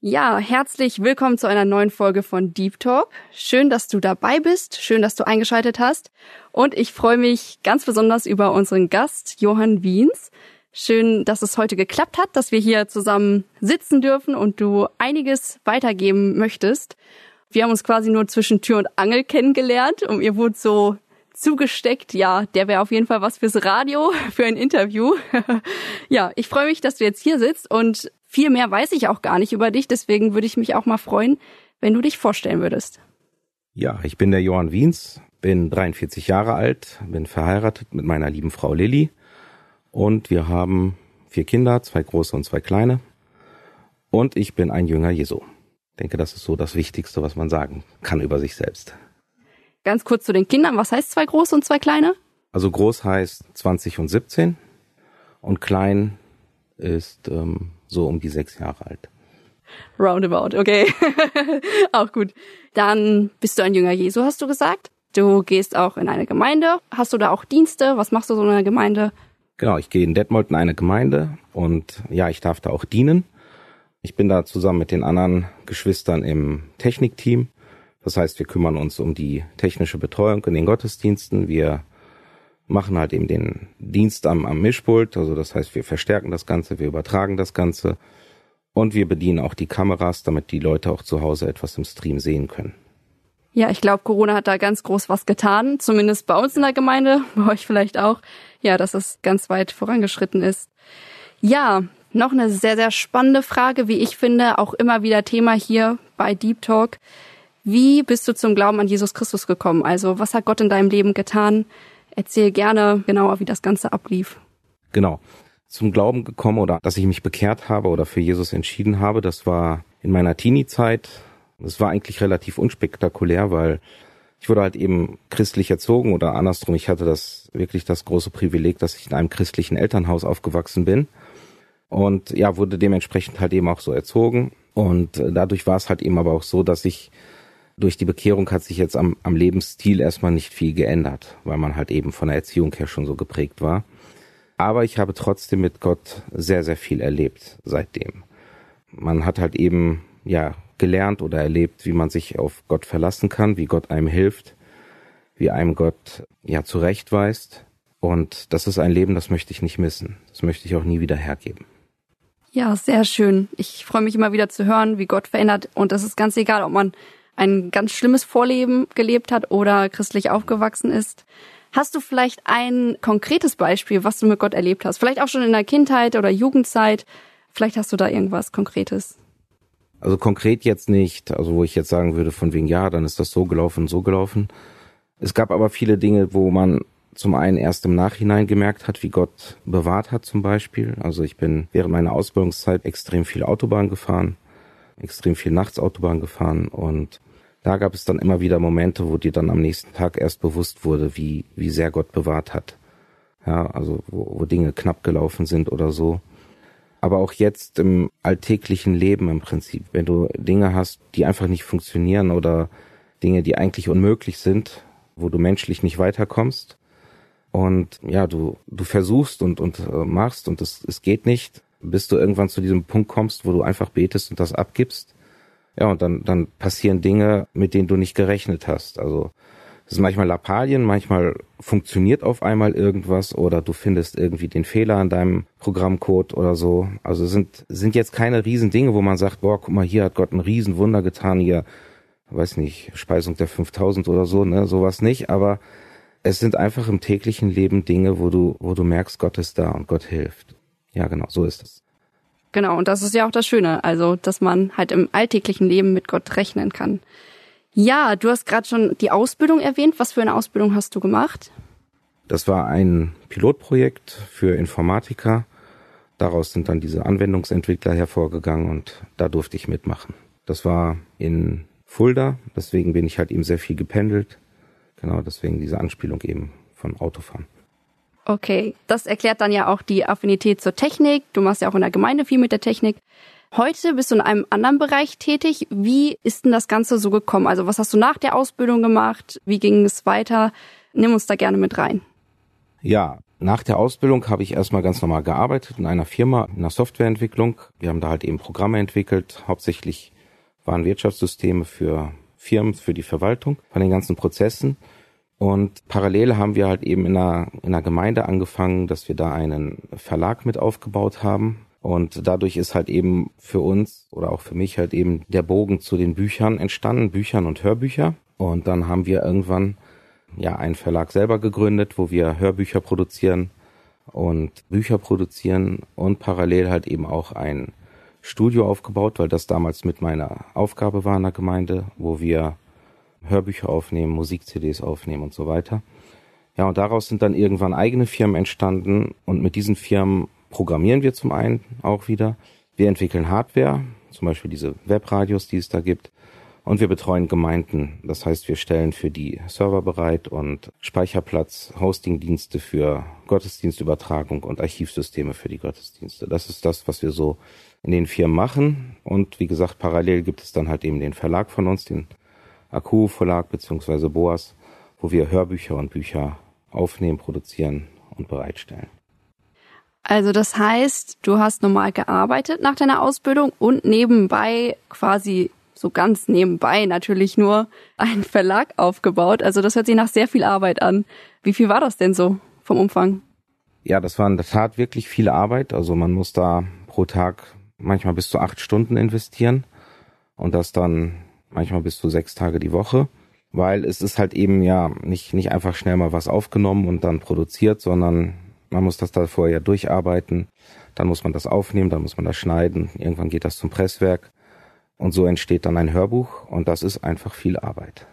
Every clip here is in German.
Ja, herzlich willkommen zu einer neuen Folge von Deep Talk. Schön, dass du dabei bist, schön, dass du eingeschaltet hast und ich freue mich ganz besonders über unseren Gast Johann Wiens. Schön, dass es heute geklappt hat, dass wir hier zusammen sitzen dürfen und du einiges weitergeben möchtest. Wir haben uns quasi nur zwischen Tür und Angel kennengelernt und ihr wurde so zugesteckt, ja, der wäre auf jeden Fall was fürs Radio, für ein Interview. ja, ich freue mich, dass du jetzt hier sitzt und viel mehr weiß ich auch gar nicht über dich, deswegen würde ich mich auch mal freuen, wenn du dich vorstellen würdest. Ja, ich bin der Johann Wiens, bin 43 Jahre alt, bin verheiratet mit meiner lieben Frau Lilly und wir haben vier Kinder, zwei große und zwei kleine und ich bin ein Jünger Jesu. Ich denke, das ist so das Wichtigste, was man sagen kann über sich selbst. Ganz kurz zu den Kindern, was heißt zwei große und zwei kleine? Also groß heißt 20 und 17 und klein ist ähm, so um die sechs Jahre alt. Roundabout, okay. auch gut. Dann bist du ein Jünger Jesu, hast du gesagt. Du gehst auch in eine Gemeinde. Hast du da auch Dienste? Was machst du so in einer Gemeinde? Genau, ich gehe in Detmold in eine Gemeinde und ja, ich darf da auch dienen. Ich bin da zusammen mit den anderen Geschwistern im Technikteam. Das heißt, wir kümmern uns um die technische Betreuung in den Gottesdiensten. Wir machen halt eben den Dienst am, am Mischpult. Also das heißt, wir verstärken das Ganze, wir übertragen das Ganze und wir bedienen auch die Kameras, damit die Leute auch zu Hause etwas im Stream sehen können. Ja, ich glaube, Corona hat da ganz groß was getan, zumindest bei uns in der Gemeinde, bei euch vielleicht auch. Ja, dass es ganz weit vorangeschritten ist. Ja, noch eine sehr, sehr spannende Frage, wie ich finde, auch immer wieder Thema hier bei Deep Talk. Wie bist du zum Glauben an Jesus Christus gekommen? Also, was hat Gott in deinem Leben getan? Erzähl gerne genauer, wie das Ganze ablief. Genau. Zum Glauben gekommen oder dass ich mich bekehrt habe oder für Jesus entschieden habe, das war in meiner Teenie-Zeit. Das war eigentlich relativ unspektakulär, weil ich wurde halt eben christlich erzogen oder andersrum. Ich hatte das wirklich das große Privileg, dass ich in einem christlichen Elternhaus aufgewachsen bin und ja, wurde dementsprechend halt eben auch so erzogen. Und äh, dadurch war es halt eben aber auch so, dass ich durch die Bekehrung hat sich jetzt am, am Lebensstil erstmal nicht viel geändert, weil man halt eben von der Erziehung her schon so geprägt war. Aber ich habe trotzdem mit Gott sehr, sehr viel erlebt seitdem. Man hat halt eben, ja, gelernt oder erlebt, wie man sich auf Gott verlassen kann, wie Gott einem hilft, wie einem Gott, ja, zurechtweist. Und das ist ein Leben, das möchte ich nicht missen. Das möchte ich auch nie wieder hergeben. Ja, sehr schön. Ich freue mich immer wieder zu hören, wie Gott verändert. Und das ist ganz egal, ob man ein ganz schlimmes Vorleben gelebt hat oder christlich aufgewachsen ist. Hast du vielleicht ein konkretes Beispiel, was du mit Gott erlebt hast? Vielleicht auch schon in der Kindheit oder Jugendzeit. Vielleicht hast du da irgendwas Konkretes. Also konkret jetzt nicht, also wo ich jetzt sagen würde, von wegen ja, dann ist das so gelaufen, so gelaufen. Es gab aber viele Dinge, wo man zum einen erst im Nachhinein gemerkt hat, wie Gott bewahrt hat zum Beispiel. Also ich bin während meiner Ausbildungszeit extrem viel Autobahn gefahren, extrem viel nachts Autobahn gefahren und da gab es dann immer wieder Momente, wo dir dann am nächsten Tag erst bewusst wurde, wie, wie sehr Gott bewahrt hat. Ja, also wo, wo Dinge knapp gelaufen sind oder so. Aber auch jetzt im alltäglichen Leben im Prinzip, wenn du Dinge hast, die einfach nicht funktionieren oder Dinge, die eigentlich unmöglich sind, wo du menschlich nicht weiterkommst und ja, du, du versuchst und, und äh, machst und es, es geht nicht, bis du irgendwann zu diesem Punkt kommst, wo du einfach betest und das abgibst ja, und dann, dann passieren Dinge, mit denen du nicht gerechnet hast. Also es ist manchmal Lappalien, manchmal funktioniert auf einmal irgendwas oder du findest irgendwie den Fehler in deinem Programmcode oder so. Also sind, sind jetzt keine riesen Dinge, wo man sagt, boah, guck mal, hier hat Gott ein Riesenwunder getan, hier, weiß nicht, Speisung der 5000 oder so, ne, sowas nicht, aber es sind einfach im täglichen Leben Dinge, wo du, wo du merkst, Gott ist da und Gott hilft. Ja, genau, so ist es. Genau, und das ist ja auch das Schöne, also dass man halt im alltäglichen Leben mit Gott rechnen kann. Ja, du hast gerade schon die Ausbildung erwähnt. Was für eine Ausbildung hast du gemacht? Das war ein Pilotprojekt für Informatiker. Daraus sind dann diese Anwendungsentwickler hervorgegangen und da durfte ich mitmachen. Das war in Fulda, deswegen bin ich halt eben sehr viel gependelt. Genau, deswegen diese Anspielung eben von Autofahren. Okay, das erklärt dann ja auch die Affinität zur Technik. Du machst ja auch in der Gemeinde viel mit der Technik. Heute bist du in einem anderen Bereich tätig. Wie ist denn das Ganze so gekommen? Also was hast du nach der Ausbildung gemacht? Wie ging es weiter? Nimm uns da gerne mit rein. Ja, nach der Ausbildung habe ich erstmal ganz normal gearbeitet in einer Firma, in der Softwareentwicklung. Wir haben da halt eben Programme entwickelt. Hauptsächlich waren Wirtschaftssysteme für Firmen, für die Verwaltung von den ganzen Prozessen. Und parallel haben wir halt eben in einer, in einer Gemeinde angefangen, dass wir da einen Verlag mit aufgebaut haben. Und dadurch ist halt eben für uns oder auch für mich halt eben der Bogen zu den Büchern entstanden, Büchern und Hörbücher. Und dann haben wir irgendwann ja einen Verlag selber gegründet, wo wir Hörbücher produzieren und Bücher produzieren und parallel halt eben auch ein Studio aufgebaut, weil das damals mit meiner Aufgabe war in der Gemeinde, wo wir Hörbücher aufnehmen, Musik-CDs aufnehmen und so weiter. Ja, und daraus sind dann irgendwann eigene Firmen entstanden und mit diesen Firmen programmieren wir zum einen auch wieder. Wir entwickeln Hardware, zum Beispiel diese Webradios, die es da gibt. Und wir betreuen Gemeinden. Das heißt, wir stellen für die Server bereit und Speicherplatz, Hostingdienste für Gottesdienstübertragung und Archivsysteme für die Gottesdienste. Das ist das, was wir so in den Firmen machen. Und wie gesagt, parallel gibt es dann halt eben den Verlag von uns, den Akku Verlag beziehungsweise Boas, wo wir Hörbücher und Bücher aufnehmen, produzieren und bereitstellen. Also das heißt, du hast normal gearbeitet nach deiner Ausbildung und nebenbei quasi so ganz nebenbei natürlich nur einen Verlag aufgebaut. Also das hört sich nach sehr viel Arbeit an. Wie viel war das denn so vom Umfang? Ja, das war in der Tat wirklich viel Arbeit. Also man muss da pro Tag manchmal bis zu acht Stunden investieren und das dann manchmal bis zu sechs Tage die Woche, weil es ist halt eben ja nicht, nicht einfach schnell mal was aufgenommen und dann produziert, sondern man muss das da vorher durcharbeiten, dann muss man das aufnehmen, dann muss man das schneiden, irgendwann geht das zum Presswerk und so entsteht dann ein Hörbuch und das ist einfach viel Arbeit.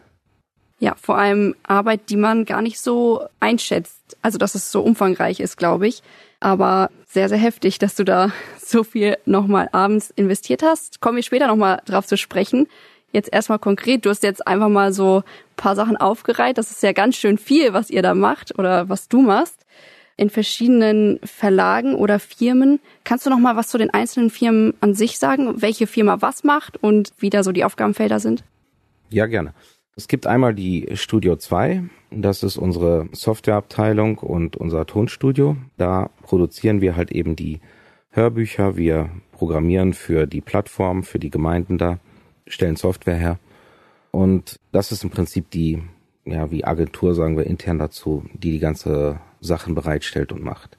Ja, vor allem Arbeit, die man gar nicht so einschätzt. Also, dass es so umfangreich ist, glaube ich. Aber sehr, sehr heftig, dass du da so viel nochmal abends investiert hast. Kommen wir später nochmal drauf zu sprechen. Jetzt erstmal konkret, du hast jetzt einfach mal so paar Sachen aufgereiht. Das ist ja ganz schön viel, was ihr da macht oder was du machst in verschiedenen Verlagen oder Firmen. Kannst du noch mal was zu den einzelnen Firmen an sich sagen, welche Firma was macht und wie da so die Aufgabenfelder sind? Ja, gerne. Es gibt einmal die Studio 2, das ist unsere Softwareabteilung und unser Tonstudio. Da produzieren wir halt eben die Hörbücher, wir programmieren für die Plattform, für die Gemeinden da, stellen Software her. Und das ist im Prinzip die, ja, wie Agentur sagen wir intern dazu, die die ganze Sachen bereitstellt und macht.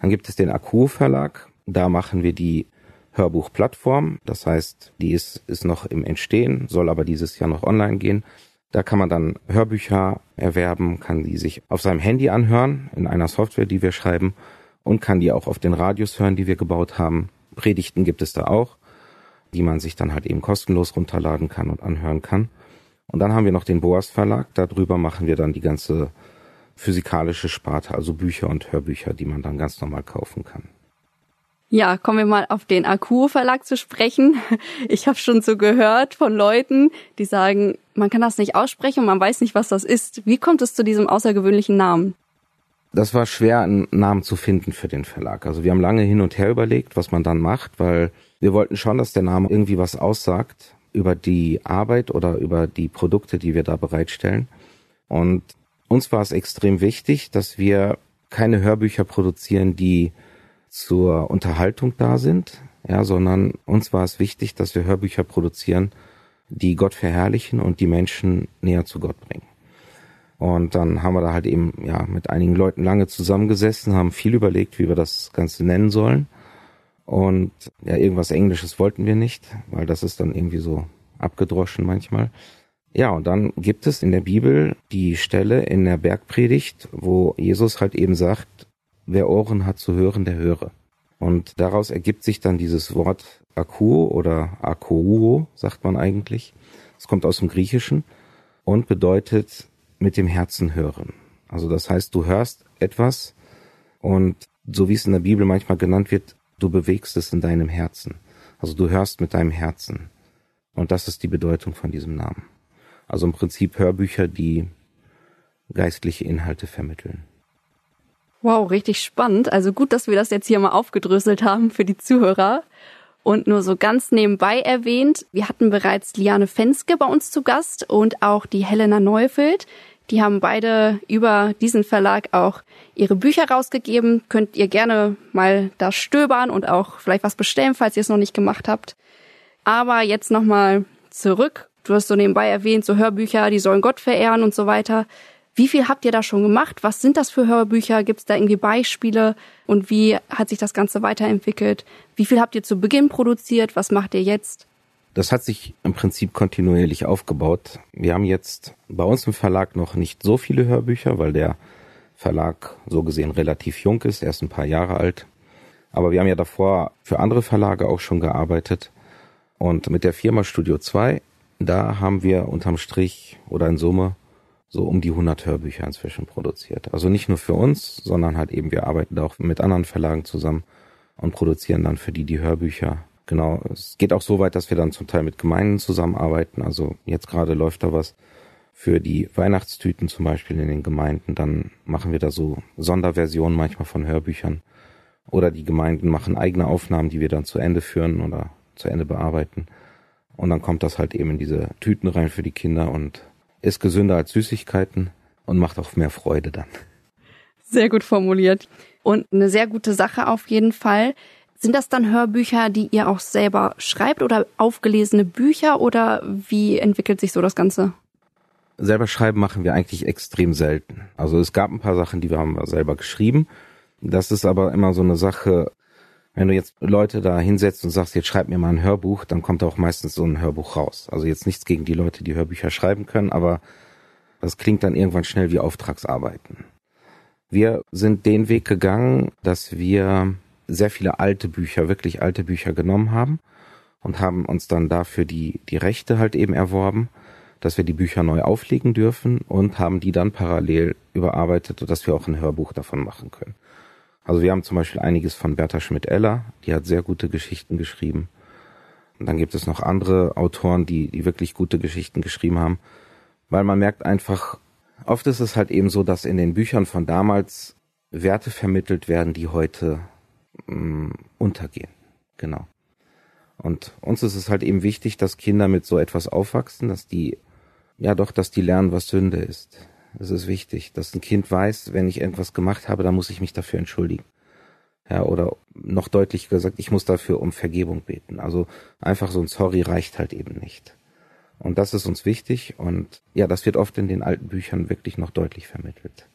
Dann gibt es den Akku Verlag. Da machen wir die Hörbuchplattform. Das heißt, die ist, ist noch im Entstehen, soll aber dieses Jahr noch online gehen. Da kann man dann Hörbücher erwerben, kann die sich auf seinem Handy anhören, in einer Software, die wir schreiben, und kann die auch auf den Radios hören, die wir gebaut haben. Predigten gibt es da auch, die man sich dann halt eben kostenlos runterladen kann und anhören kann. Und dann haben wir noch den Boas Verlag. Darüber machen wir dann die ganze physikalische Sparte, also Bücher und Hörbücher, die man dann ganz normal kaufen kann. Ja, kommen wir mal auf den Akku Verlag zu sprechen. Ich habe schon so gehört von Leuten, die sagen, man kann das nicht aussprechen und man weiß nicht, was das ist. Wie kommt es zu diesem außergewöhnlichen Namen? Das war schwer, einen Namen zu finden für den Verlag. Also wir haben lange hin und her überlegt, was man dann macht, weil wir wollten schon, dass der Name irgendwie was aussagt über die Arbeit oder über die Produkte, die wir da bereitstellen. Und uns war es extrem wichtig, dass wir keine Hörbücher produzieren, die zur Unterhaltung da sind, ja, sondern uns war es wichtig, dass wir Hörbücher produzieren, die Gott verherrlichen und die Menschen näher zu Gott bringen. Und dann haben wir da halt eben ja mit einigen Leuten lange zusammengesessen, haben viel überlegt, wie wir das Ganze nennen sollen. Und ja, irgendwas Englisches wollten wir nicht, weil das ist dann irgendwie so abgedroschen manchmal. Ja, und dann gibt es in der Bibel die Stelle in der Bergpredigt, wo Jesus halt eben sagt, wer Ohren hat zu hören, der höre. Und daraus ergibt sich dann dieses Wort Akuo oder Akouo, sagt man eigentlich. Es kommt aus dem Griechischen und bedeutet mit dem Herzen hören. Also das heißt, du hörst etwas und so wie es in der Bibel manchmal genannt wird, du bewegst es in deinem Herzen. Also du hörst mit deinem Herzen. Und das ist die Bedeutung von diesem Namen. Also im Prinzip Hörbücher, die geistliche Inhalte vermitteln. Wow, richtig spannend. Also gut, dass wir das jetzt hier mal aufgedröselt haben für die Zuhörer. Und nur so ganz nebenbei erwähnt, wir hatten bereits Liane Fenske bei uns zu Gast und auch die Helena Neufeld. Die haben beide über diesen Verlag auch ihre Bücher rausgegeben. Könnt ihr gerne mal da stöbern und auch vielleicht was bestellen, falls ihr es noch nicht gemacht habt. Aber jetzt nochmal zurück. Du hast so nebenbei erwähnt, so Hörbücher, die sollen Gott verehren und so weiter. Wie viel habt ihr da schon gemacht? Was sind das für Hörbücher? Gibt es da irgendwie Beispiele? Und wie hat sich das Ganze weiterentwickelt? Wie viel habt ihr zu Beginn produziert? Was macht ihr jetzt? Das hat sich im Prinzip kontinuierlich aufgebaut. Wir haben jetzt bei uns im Verlag noch nicht so viele Hörbücher, weil der Verlag so gesehen relativ jung ist, erst ein paar Jahre alt. Aber wir haben ja davor für andere Verlage auch schon gearbeitet. Und mit der Firma Studio 2, da haben wir unterm Strich oder in Summe so um die 100 Hörbücher inzwischen produziert. Also nicht nur für uns, sondern halt eben wir arbeiten da auch mit anderen Verlagen zusammen und produzieren dann für die die Hörbücher. Genau, es geht auch so weit, dass wir dann zum Teil mit Gemeinden zusammenarbeiten. Also jetzt gerade läuft da was für die Weihnachtstüten zum Beispiel in den Gemeinden. Dann machen wir da so Sonderversionen manchmal von Hörbüchern. Oder die Gemeinden machen eigene Aufnahmen, die wir dann zu Ende führen oder zu Ende bearbeiten. Und dann kommt das halt eben in diese Tüten rein für die Kinder und ist gesünder als Süßigkeiten und macht auch mehr Freude dann. Sehr gut formuliert. Und eine sehr gute Sache auf jeden Fall. Sind das dann Hörbücher, die ihr auch selber schreibt oder aufgelesene Bücher oder wie entwickelt sich so das Ganze? Selber schreiben machen wir eigentlich extrem selten. Also es gab ein paar Sachen, die wir haben selber geschrieben. Das ist aber immer so eine Sache, wenn du jetzt Leute da hinsetzt und sagst, jetzt schreib mir mal ein Hörbuch, dann kommt auch meistens so ein Hörbuch raus. Also jetzt nichts gegen die Leute, die Hörbücher schreiben können, aber das klingt dann irgendwann schnell wie Auftragsarbeiten. Wir sind den Weg gegangen, dass wir sehr viele alte Bücher, wirklich alte Bücher genommen haben und haben uns dann dafür die, die Rechte halt eben erworben, dass wir die Bücher neu auflegen dürfen und haben die dann parallel überarbeitet, sodass wir auch ein Hörbuch davon machen können. Also wir haben zum Beispiel einiges von Bertha Schmidt-Eller, die hat sehr gute Geschichten geschrieben. Und dann gibt es noch andere Autoren, die, die wirklich gute Geschichten geschrieben haben. Weil man merkt einfach, oft ist es halt eben so, dass in den Büchern von damals Werte vermittelt werden, die heute mh, mm, untergehen. Genau. Und uns ist es halt eben wichtig, dass Kinder mit so etwas aufwachsen, dass die, ja doch, dass die lernen, was Sünde ist. Es ist wichtig, dass ein Kind weiß, wenn ich irgendwas gemacht habe, dann muss ich mich dafür entschuldigen. Ja, oder noch deutlich gesagt, ich muss dafür um Vergebung beten. Also einfach so ein Sorry reicht halt eben nicht. Und das ist uns wichtig und ja, das wird oft in den alten Büchern wirklich noch deutlich vermittelt.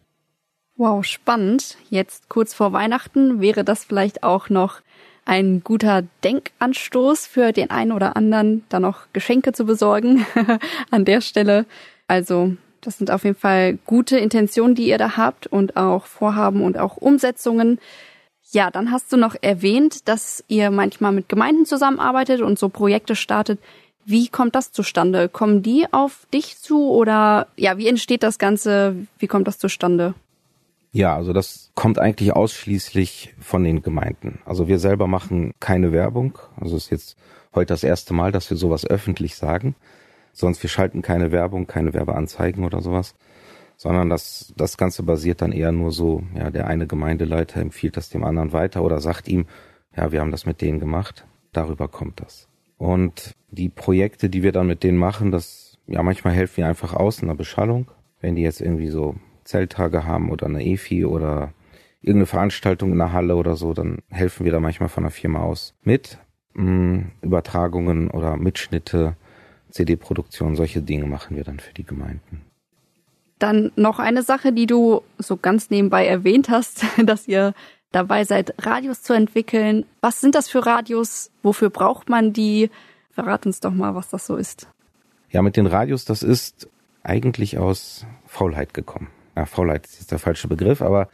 Wow, spannend. Jetzt kurz vor Weihnachten wäre das vielleicht auch noch ein guter Denkanstoß für den einen oder anderen, da noch Geschenke zu besorgen an der Stelle. Also das sind auf jeden Fall gute Intentionen, die ihr da habt und auch Vorhaben und auch Umsetzungen. Ja, dann hast du noch erwähnt, dass ihr manchmal mit Gemeinden zusammenarbeitet und so Projekte startet. Wie kommt das zustande? Kommen die auf dich zu oder ja, wie entsteht das Ganze? Wie kommt das zustande? Ja, also das kommt eigentlich ausschließlich von den Gemeinden. Also wir selber machen keine Werbung. Also es ist jetzt heute das erste Mal, dass wir sowas öffentlich sagen. Sonst wir schalten keine Werbung, keine Werbeanzeigen oder sowas, sondern das, das Ganze basiert dann eher nur so, ja, der eine Gemeindeleiter empfiehlt das dem anderen weiter oder sagt ihm, ja, wir haben das mit denen gemacht. Darüber kommt das. Und die Projekte, die wir dann mit denen machen, das, ja, manchmal helfen wir einfach aus in der Beschallung. Wenn die jetzt irgendwie so Zelttage haben oder eine EFI oder irgendeine Veranstaltung in der Halle oder so, dann helfen wir da manchmal von der Firma aus mit. Mh, mm, Übertragungen oder Mitschnitte CD-Produktion, solche Dinge machen wir dann für die Gemeinden. Dann noch eine Sache, die du so ganz nebenbei erwähnt hast, dass ihr dabei seid, Radios zu entwickeln. Was sind das für Radios? Wofür braucht man die? Verrat uns doch mal, was das so ist. Ja, mit den Radios, das ist eigentlich aus Faulheit gekommen. Ja, Faulheit ist jetzt der falsche Begriff, aber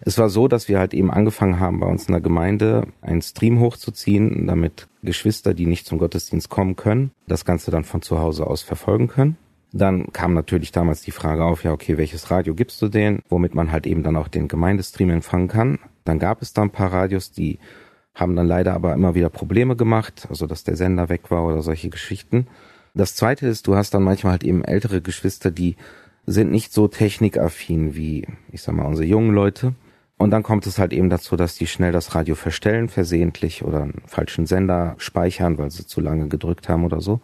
es war so, dass wir halt eben angefangen haben, bei uns in der Gemeinde einen Stream hochzuziehen, damit Geschwister, die nicht zum Gottesdienst kommen können, das Ganze dann von zu Hause aus verfolgen können. Dann kam natürlich damals die Frage auf, ja, okay, welches Radio gibst du denen, womit man halt eben dann auch den Gemeindestream empfangen kann. Dann gab es da ein paar Radios, die haben dann leider aber immer wieder Probleme gemacht, also dass der Sender weg war oder solche Geschichten. Das zweite ist, du hast dann manchmal halt eben ältere Geschwister, die sind nicht so technikaffin wie, ich sag mal, unsere jungen Leute. Und dann kommt es halt eben dazu, dass die schnell das Radio verstellen, versehentlich oder einen falschen Sender speichern, weil sie zu lange gedrückt haben oder so.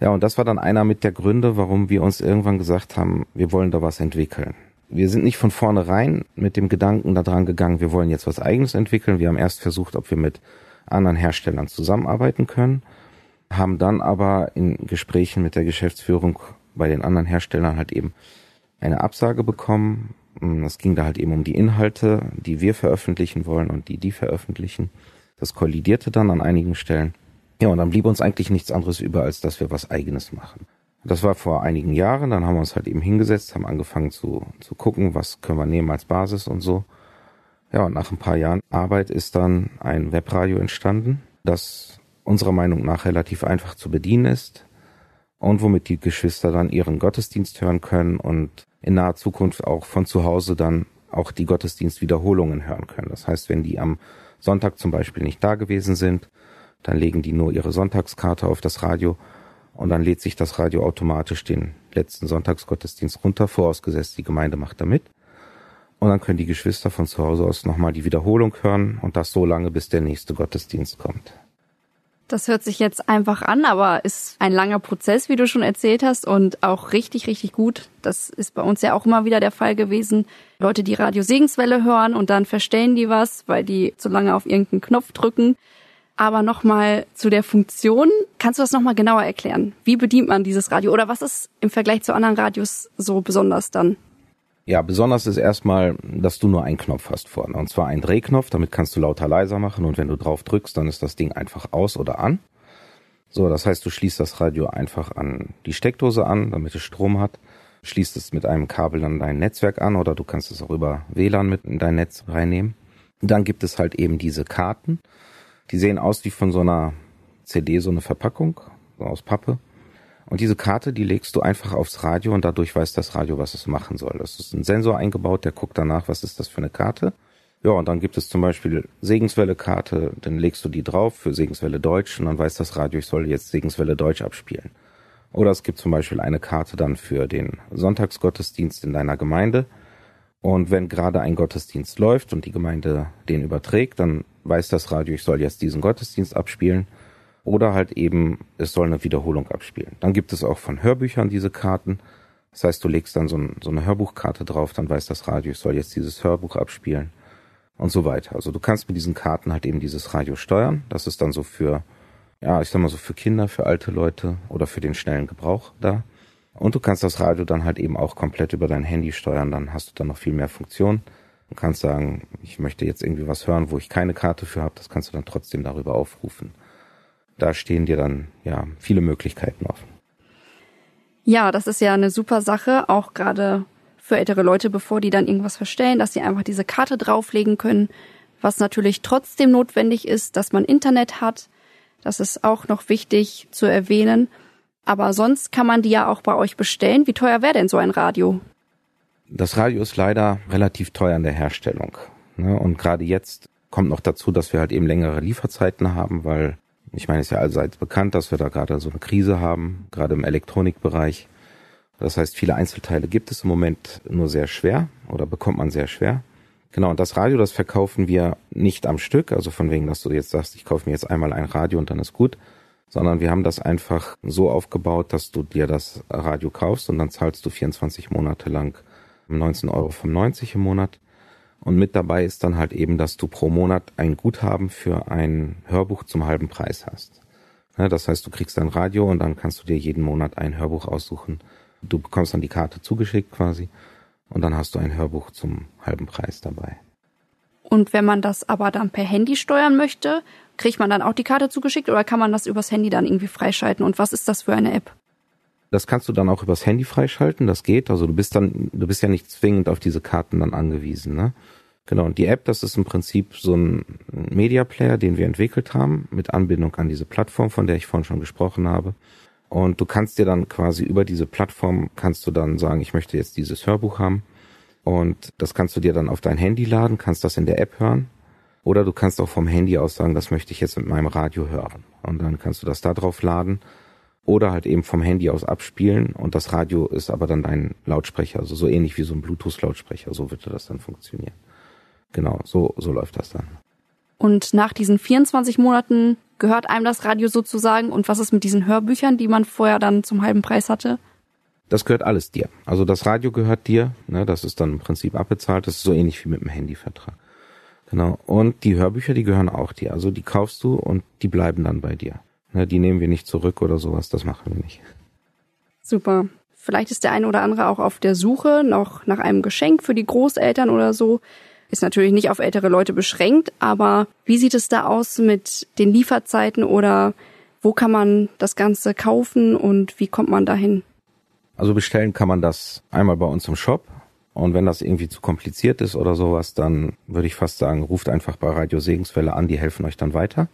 Ja, und das war dann einer mit der Gründe, warum wir uns irgendwann gesagt haben, wir wollen da was entwickeln. Wir sind nicht von vornherein mit dem Gedanken daran gegangen, wir wollen jetzt was eigenes entwickeln. Wir haben erst versucht, ob wir mit anderen Herstellern zusammenarbeiten können, haben dann aber in Gesprächen mit der Geschäftsführung bei den anderen Herstellern halt eben eine Absage bekommen. Es ging da halt eben um die Inhalte, die wir veröffentlichen wollen und die die veröffentlichen. Das kollidierte dann an einigen Stellen. Ja, und dann blieb uns eigentlich nichts anderes über, als dass wir was eigenes machen. Das war vor einigen Jahren, dann haben wir uns halt eben hingesetzt, haben angefangen zu, zu gucken, was können wir nehmen als Basis und so. Ja, und nach ein paar Jahren Arbeit ist dann ein Webradio entstanden, das unserer Meinung nach relativ einfach zu bedienen ist und womit die Geschwister dann ihren Gottesdienst hören können und in naher Zukunft auch von zu Hause dann auch die Gottesdienstwiederholungen hören können. Das heißt, wenn die am Sonntag zum Beispiel nicht da gewesen sind, dann legen die nur ihre Sonntagskarte auf das Radio und dann lädt sich das Radio automatisch den letzten Sonntagsgottesdienst runter, vorausgesetzt die Gemeinde macht da mit. Und dann können die Geschwister von zu Hause aus nochmal die Wiederholung hören und das so lange, bis der nächste Gottesdienst kommt. Das hört sich jetzt einfach an, aber ist ein langer Prozess, wie du schon erzählt hast, und auch richtig, richtig gut. Das ist bei uns ja auch immer wieder der Fall gewesen. Leute, die Radio Segenswelle hören und dann verstehen die was, weil die zu lange auf irgendeinen Knopf drücken. Aber nochmal zu der Funktion. Kannst du das nochmal genauer erklären? Wie bedient man dieses Radio? Oder was ist im Vergleich zu anderen Radios so besonders dann? Ja, besonders ist erstmal, dass du nur einen Knopf hast vorne. Und zwar einen Drehknopf, damit kannst du lauter leiser machen. Und wenn du drauf drückst, dann ist das Ding einfach aus oder an. So, das heißt, du schließt das Radio einfach an die Steckdose an, damit es Strom hat. Schließt es mit einem Kabel an dein Netzwerk an oder du kannst es auch über WLAN mit in dein Netz reinnehmen. Dann gibt es halt eben diese Karten. Die sehen aus wie von so einer CD, so eine Verpackung, aus Pappe. Und diese Karte, die legst du einfach aufs Radio und dadurch weiß das Radio, was es machen soll. Das ist ein Sensor eingebaut, der guckt danach, was ist das für eine Karte. Ja, und dann gibt es zum Beispiel Segenswelle-Karte, dann legst du die drauf für Segenswelle Deutsch und dann weiß das Radio, ich soll jetzt Segenswelle Deutsch abspielen. Oder es gibt zum Beispiel eine Karte dann für den Sonntagsgottesdienst in deiner Gemeinde. Und wenn gerade ein Gottesdienst läuft und die Gemeinde den überträgt, dann weiß das Radio, ich soll jetzt diesen Gottesdienst abspielen. Oder halt eben, es soll eine Wiederholung abspielen. Dann gibt es auch von Hörbüchern diese Karten. Das heißt, du legst dann so, ein, so eine Hörbuchkarte drauf, dann weiß das Radio, ich soll jetzt dieses Hörbuch abspielen und so weiter. Also du kannst mit diesen Karten halt eben dieses Radio steuern. Das ist dann so für, ja, ich sag mal so für Kinder, für alte Leute oder für den schnellen Gebrauch da. Und du kannst das Radio dann halt eben auch komplett über dein Handy steuern, dann hast du dann noch viel mehr Funktionen. Du kannst sagen, ich möchte jetzt irgendwie was hören, wo ich keine Karte für habe, das kannst du dann trotzdem darüber aufrufen da stehen dir dann ja viele Möglichkeiten offen. Ja, das ist ja eine super Sache, auch gerade für ältere Leute, bevor die dann irgendwas verstellen, dass sie einfach diese Karte drauflegen können. Was natürlich trotzdem notwendig ist, dass man Internet hat. Das ist auch noch wichtig zu erwähnen. Aber sonst kann man die ja auch bei euch bestellen. Wie teuer wäre denn so ein Radio? Das Radio ist leider relativ teuer in der Herstellung. Ne? Und gerade jetzt kommt noch dazu, dass wir halt eben längere Lieferzeiten haben, weil ich meine, es ist ja allseits bekannt, dass wir da gerade so eine Krise haben, gerade im Elektronikbereich. Das heißt, viele Einzelteile gibt es im Moment nur sehr schwer oder bekommt man sehr schwer. Genau, und das Radio, das verkaufen wir nicht am Stück, also von wegen, dass du jetzt sagst, ich kaufe mir jetzt einmal ein Radio und dann ist gut, sondern wir haben das einfach so aufgebaut, dass du dir das Radio kaufst und dann zahlst du 24 Monate lang 19,95 Euro im Monat und mit dabei ist dann halt eben, dass du pro Monat ein Guthaben für ein Hörbuch zum halben Preis hast. das heißt, du kriegst ein Radio und dann kannst du dir jeden Monat ein Hörbuch aussuchen. Du bekommst dann die Karte zugeschickt quasi und dann hast du ein Hörbuch zum halben Preis dabei. Und wenn man das aber dann per Handy steuern möchte, kriegt man dann auch die Karte zugeschickt oder kann man das übers Handy dann irgendwie freischalten? Und was ist das für eine App? Das kannst du dann auch übers Handy freischalten, das geht. Also du bist dann, du bist ja nicht zwingend auf diese Karten dann angewiesen, ne? Genau, und die App, das ist im Prinzip so ein Media Player, den wir entwickelt haben, mit Anbindung an diese Plattform, von der ich vorhin schon gesprochen habe. Und du kannst dir dann quasi über diese Plattform, kannst du dann sagen, ich möchte jetzt dieses Hörbuch haben. Und das kannst du dir dann auf dein Handy laden, kannst das in der App hören. Oder du kannst auch vom Handy aus sagen, das möchte ich jetzt mit meinem Radio hören. Und dann kannst du das da drauf laden oder halt eben vom Handy aus abspielen und das Radio ist aber dann dein Lautsprecher, also so ähnlich wie so ein Bluetooth-Lautsprecher, so würde das dann funktionieren. Genau, so, so läuft das dann. Und nach diesen 24 Monaten gehört einem das Radio sozusagen und was ist mit diesen Hörbüchern, die man vorher dann zum halben Preis hatte? Das gehört alles dir. Also das Radio gehört dir, ne, das ist dann im Prinzip abbezahlt, das ist so ähnlich wie mit dem Handyvertrag. Genau. Und die Hörbücher, die gehören auch dir. Also die kaufst du und die bleiben dann bei dir. Ne, die nehmen wir nicht zurück oder sowas, das machen wir nicht. Super. Vielleicht ist der eine oder andere auch auf der Suche noch nach einem Geschenk für die Großeltern oder so. Ist natürlich nicht auf ältere Leute beschränkt, aber wie sieht es da aus mit den Lieferzeiten oder wo kann man das Ganze kaufen und wie kommt man dahin? Also bestellen kann man das einmal bei uns im Shop. Und wenn das irgendwie zu kompliziert ist oder sowas, dann würde ich fast sagen, ruft einfach bei Radio Segenswelle an, die helfen euch dann weiter.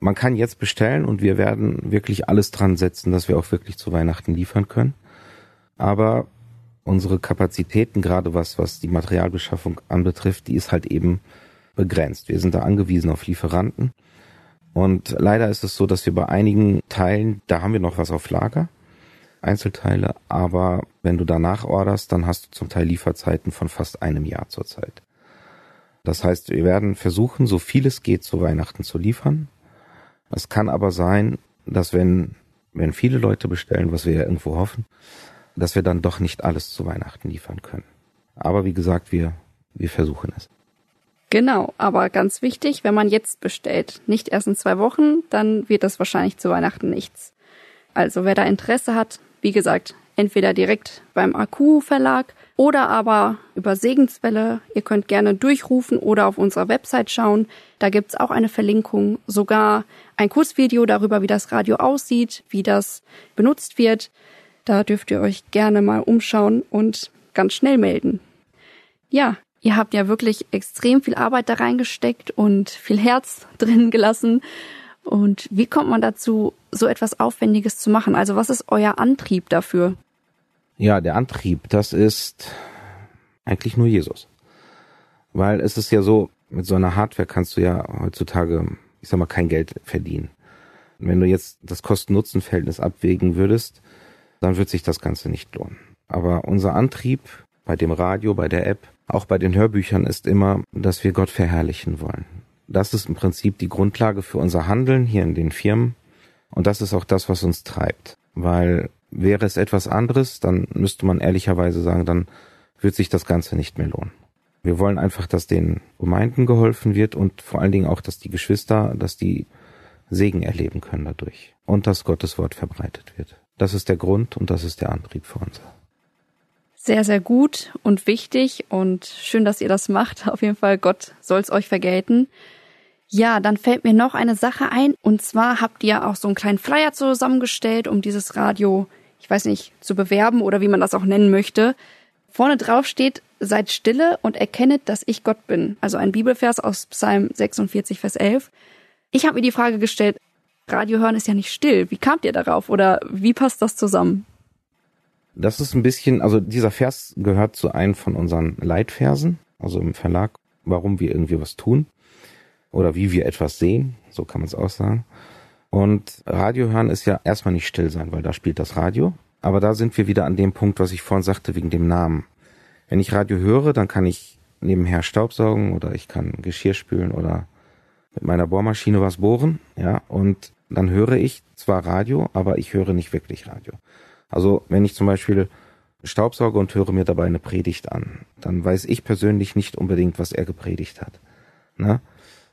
Man kann jetzt bestellen und wir werden wirklich alles dran setzen, dass wir auch wirklich zu Weihnachten liefern können. Aber unsere Kapazitäten, gerade was, was die Materialbeschaffung anbetrifft, die ist halt eben begrenzt. Wir sind da angewiesen auf Lieferanten. Und leider ist es so, dass wir bei einigen Teilen, da haben wir noch was auf Lager, Einzelteile, aber wenn du danach orderst, dann hast du zum Teil Lieferzeiten von fast einem Jahr zurzeit. Das heißt, wir werden versuchen, so viel es geht zu Weihnachten zu liefern. Es kann aber sein, dass wenn, wenn viele Leute bestellen, was wir ja irgendwo hoffen, dass wir dann doch nicht alles zu Weihnachten liefern können. Aber wie gesagt, wir, wir versuchen es. Genau, aber ganz wichtig, wenn man jetzt bestellt, nicht erst in zwei Wochen, dann wird das wahrscheinlich zu Weihnachten nichts. Also wer da Interesse hat, wie gesagt, entweder direkt beim Akku Verlag oder aber über Segenswelle. Ihr könnt gerne durchrufen oder auf unserer Website schauen. Da gibt's auch eine Verlinkung, sogar ein Kurzvideo darüber, wie das Radio aussieht, wie das benutzt wird. Da dürft ihr euch gerne mal umschauen und ganz schnell melden. Ja, ihr habt ja wirklich extrem viel Arbeit da reingesteckt und viel Herz drin gelassen. Und wie kommt man dazu, so etwas Aufwendiges zu machen? Also was ist euer Antrieb dafür? Ja, der Antrieb, das ist eigentlich nur Jesus. Weil es ist ja so, mit so einer Hardware kannst du ja heutzutage, ich sag mal, kein Geld verdienen. Und wenn du jetzt das Kosten-Nutzen-Verhältnis abwägen würdest, dann wird sich das Ganze nicht lohnen. Aber unser Antrieb bei dem Radio, bei der App, auch bei den Hörbüchern ist immer, dass wir Gott verherrlichen wollen. Das ist im Prinzip die Grundlage für unser Handeln hier in den Firmen. Und das ist auch das, was uns treibt. Weil Wäre es etwas anderes, dann müsste man ehrlicherweise sagen, dann wird sich das Ganze nicht mehr lohnen. Wir wollen einfach, dass den Gemeinden geholfen wird und vor allen Dingen auch, dass die Geschwister, dass die Segen erleben können dadurch und dass Gottes Wort verbreitet wird. Das ist der Grund und das ist der Antrieb für uns. Sehr, sehr gut und wichtig und schön, dass ihr das macht. Auf jeden Fall, Gott soll's euch vergelten. Ja, dann fällt mir noch eine Sache ein. Und zwar habt ihr auch so einen kleinen Flyer zusammengestellt, um dieses Radio ich weiß nicht, zu bewerben oder wie man das auch nennen möchte. Vorne drauf steht, seid stille und erkennet, dass ich Gott bin. Also ein Bibelvers aus Psalm 46, Vers 11. Ich habe mir die Frage gestellt, Radio hören ist ja nicht still. Wie kamt ihr darauf oder wie passt das zusammen? Das ist ein bisschen, also dieser Vers gehört zu einem von unseren Leitversen, also im Verlag, warum wir irgendwie was tun oder wie wir etwas sehen, so kann man es auch sagen. Und Radio hören ist ja erstmal nicht still sein, weil da spielt das Radio. Aber da sind wir wieder an dem Punkt, was ich vorhin sagte, wegen dem Namen. Wenn ich Radio höre, dann kann ich nebenher Staubsaugen oder ich kann Geschirr spülen oder mit meiner Bohrmaschine was bohren, ja, und dann höre ich zwar Radio, aber ich höre nicht wirklich Radio. Also wenn ich zum Beispiel Staubsauge und höre mir dabei eine Predigt an, dann weiß ich persönlich nicht unbedingt, was er gepredigt hat. Ne?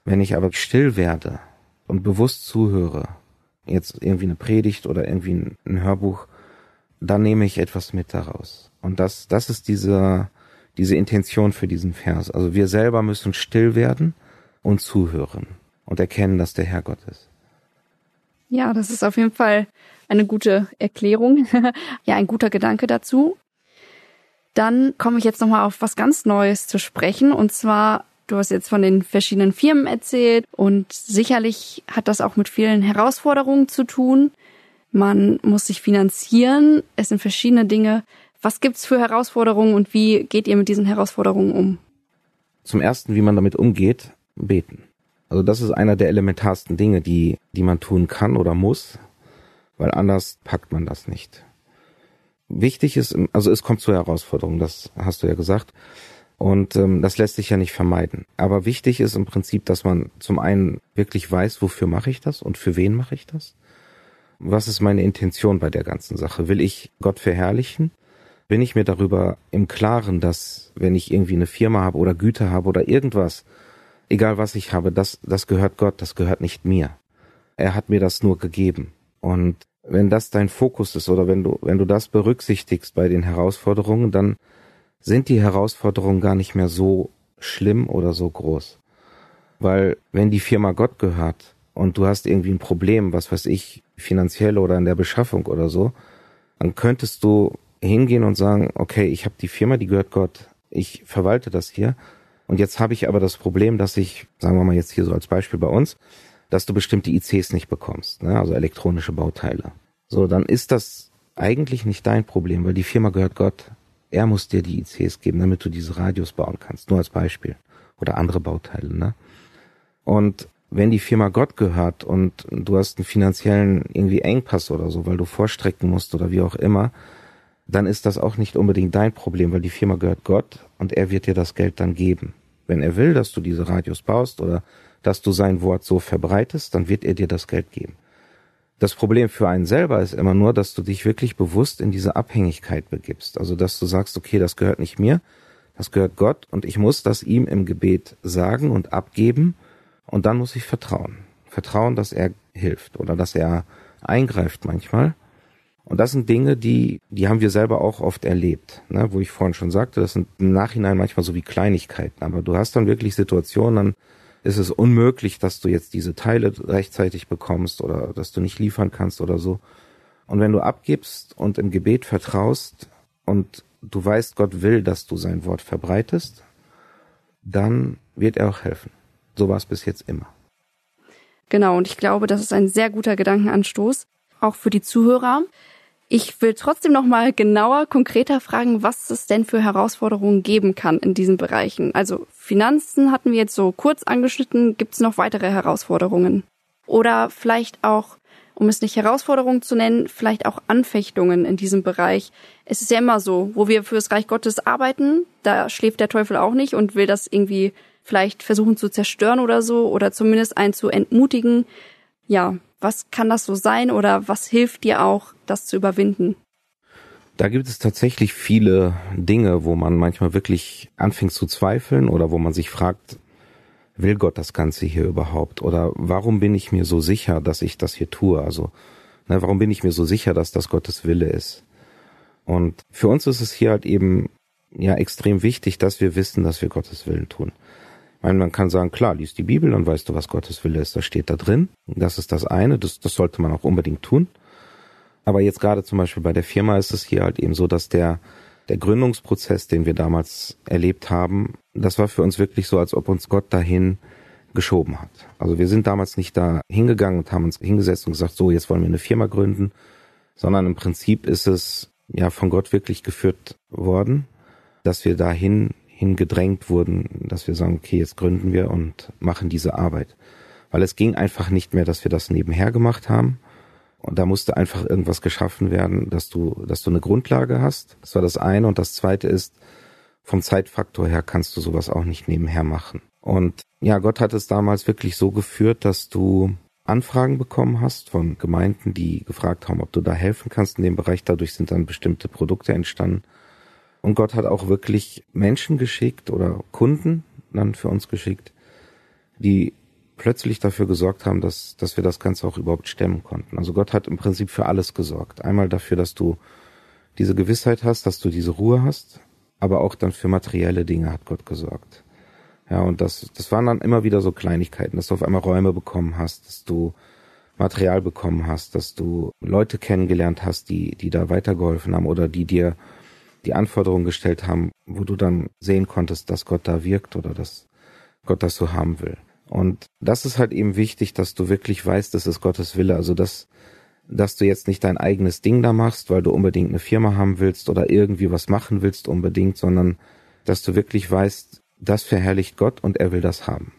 Wenn ich aber still werde und bewusst zuhöre, jetzt irgendwie eine Predigt oder irgendwie ein, Hörbuch, dann nehme ich etwas mit daraus. Und das, das ist diese, diese Intention für diesen Vers. Also wir selber müssen still werden und zuhören und erkennen, dass der Herr Gott ist. Ja, das ist auf jeden Fall eine gute Erklärung. ja, ein guter Gedanke dazu. Dann komme ich jetzt nochmal auf was ganz Neues zu sprechen. Und zwar Du hast jetzt von den verschiedenen Firmen erzählt und sicherlich hat das auch mit vielen Herausforderungen zu tun. Man muss sich finanzieren. Es sind verschiedene Dinge. Was gibt's für Herausforderungen und wie geht ihr mit diesen Herausforderungen um? Zum ersten, wie man damit umgeht, beten. Also das ist einer der elementarsten Dinge, die, die man tun kann oder muss. weil anders packt man das nicht. Wichtig ist, also es kommt zur Herausforderung, das hast du ja gesagt. Und ähm, das lässt sich ja nicht vermeiden. Aber wichtig ist im Prinzip, dass man zum einen wirklich weiß, wofür mache ich das und für wen mache ich das. Was ist meine Intention bei der ganzen Sache? Will ich Gott verherrlichen? Bin ich mir darüber im Klaren, dass wenn ich irgendwie eine Firma habe oder Güter habe oder irgendwas, egal was ich habe, das, das gehört Gott, das gehört nicht mir. Er hat mir das nur gegeben. Und wenn das dein Fokus ist oder wenn du, wenn du das berücksichtigst bei den Herausforderungen, dann sind die Herausforderungen gar nicht mehr so schlimm oder so groß. Weil wenn die Firma Gott gehört und du hast irgendwie ein Problem, was weiß ich, finanziell oder in der Beschaffung oder so, dann könntest du hingehen und sagen, okay, ich habe die Firma, die gehört Gott, ich verwalte das hier und jetzt habe ich aber das Problem, dass ich, sagen wir mal jetzt hier so als Beispiel bei uns, dass du bestimmte ICs nicht bekommst, ne? also elektronische Bauteile. So, dann ist das eigentlich nicht dein Problem, weil die Firma gehört Gott. Er muss dir die ICs geben, damit du diese Radios bauen kannst. Nur als Beispiel. Oder andere Bauteile, ne? Und wenn die Firma Gott gehört und du hast einen finanziellen irgendwie Engpass oder so, weil du vorstrecken musst oder wie auch immer, dann ist das auch nicht unbedingt dein Problem, weil die Firma gehört Gott und er wird dir das Geld dann geben. Wenn er will, dass du diese Radios baust oder dass du sein Wort so verbreitest, dann wird er dir das Geld geben. Das Problem für einen selber ist immer nur, dass du dich wirklich bewusst in diese Abhängigkeit begibst. Also, dass du sagst, okay, das gehört nicht mir, das gehört Gott und ich muss das ihm im Gebet sagen und abgeben und dann muss ich vertrauen. Vertrauen, dass er hilft oder dass er eingreift manchmal. Und das sind Dinge, die, die haben wir selber auch oft erlebt, ne? wo ich vorhin schon sagte, das sind im Nachhinein manchmal so wie Kleinigkeiten, aber du hast dann wirklich Situationen, dann ist es unmöglich, dass du jetzt diese Teile rechtzeitig bekommst oder dass du nicht liefern kannst oder so. Und wenn du abgibst und im Gebet vertraust und du weißt, Gott will, dass du sein Wort verbreitest, dann wird er auch helfen. So war es bis jetzt immer. Genau, und ich glaube, das ist ein sehr guter Gedankenanstoß, auch für die Zuhörer. Ich will trotzdem noch mal genauer, konkreter fragen, was es denn für Herausforderungen geben kann in diesen Bereichen. Also Finanzen hatten wir jetzt so kurz angeschnitten. Gibt es noch weitere Herausforderungen? Oder vielleicht auch, um es nicht Herausforderungen zu nennen, vielleicht auch Anfechtungen in diesem Bereich. Es ist ja immer so, wo wir fürs Reich Gottes arbeiten, da schläft der Teufel auch nicht und will das irgendwie vielleicht versuchen zu zerstören oder so oder zumindest einen zu entmutigen. Ja, was kann das so sein oder was hilft dir auch, das zu überwinden? Da gibt es tatsächlich viele Dinge, wo man manchmal wirklich anfängt zu zweifeln oder wo man sich fragt, will Gott das Ganze hier überhaupt? Oder warum bin ich mir so sicher, dass ich das hier tue? Also, ne, warum bin ich mir so sicher, dass das Gottes Wille ist? Und für uns ist es hier halt eben ja extrem wichtig, dass wir wissen, dass wir Gottes Willen tun meine, man kann sagen, klar, liest die Bibel, dann weißt du, was Gottes Wille ist, das steht da drin. Das ist das eine, das, das sollte man auch unbedingt tun. Aber jetzt gerade zum Beispiel bei der Firma ist es hier halt eben so, dass der, der Gründungsprozess, den wir damals erlebt haben, das war für uns wirklich so, als ob uns Gott dahin geschoben hat. Also wir sind damals nicht da hingegangen und haben uns hingesetzt und gesagt, so, jetzt wollen wir eine Firma gründen, sondern im Prinzip ist es ja von Gott wirklich geführt worden, dass wir dahin hingedrängt wurden, dass wir sagen, okay, jetzt gründen wir und machen diese Arbeit. Weil es ging einfach nicht mehr, dass wir das nebenher gemacht haben. Und da musste einfach irgendwas geschaffen werden, dass du, dass du eine Grundlage hast. Das war das eine. Und das zweite ist, vom Zeitfaktor her kannst du sowas auch nicht nebenher machen. Und ja, Gott hat es damals wirklich so geführt, dass du Anfragen bekommen hast von Gemeinden, die gefragt haben, ob du da helfen kannst in dem Bereich. Dadurch sind dann bestimmte Produkte entstanden. Und Gott hat auch wirklich Menschen geschickt oder Kunden dann für uns geschickt, die plötzlich dafür gesorgt haben, dass, dass wir das Ganze auch überhaupt stemmen konnten. Also Gott hat im Prinzip für alles gesorgt. Einmal dafür, dass du diese Gewissheit hast, dass du diese Ruhe hast, aber auch dann für materielle Dinge hat Gott gesorgt. Ja, und das, das waren dann immer wieder so Kleinigkeiten, dass du auf einmal Räume bekommen hast, dass du Material bekommen hast, dass du Leute kennengelernt hast, die, die da weitergeholfen haben oder die dir die Anforderungen gestellt haben, wo du dann sehen konntest, dass Gott da wirkt oder dass Gott das so haben will. Und das ist halt eben wichtig, dass du wirklich weißt, das ist Gottes Wille. Also dass, dass du jetzt nicht dein eigenes Ding da machst, weil du unbedingt eine Firma haben willst oder irgendwie was machen willst unbedingt, sondern dass du wirklich weißt, das verherrlicht Gott und er will das haben.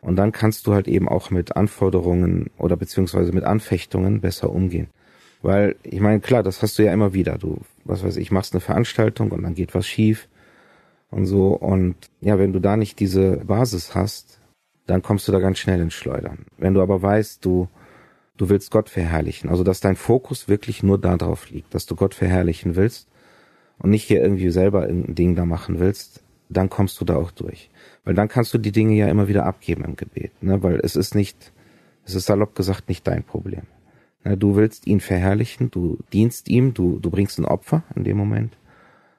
Und dann kannst du halt eben auch mit Anforderungen oder beziehungsweise mit Anfechtungen besser umgehen. Weil, ich meine, klar, das hast du ja immer wieder. Du, was weiß ich, machst eine Veranstaltung und dann geht was schief und so. Und ja, wenn du da nicht diese Basis hast, dann kommst du da ganz schnell ins Schleudern. Wenn du aber weißt, du, du willst Gott verherrlichen, also dass dein Fokus wirklich nur darauf liegt, dass du Gott verherrlichen willst und nicht hier irgendwie selber ein Ding da machen willst, dann kommst du da auch durch. Weil dann kannst du die Dinge ja immer wieder abgeben im Gebet, ne? weil es ist nicht, es ist salopp gesagt nicht dein Problem. Du willst ihn verherrlichen, du dienst ihm, du, du bringst ein Opfer in dem Moment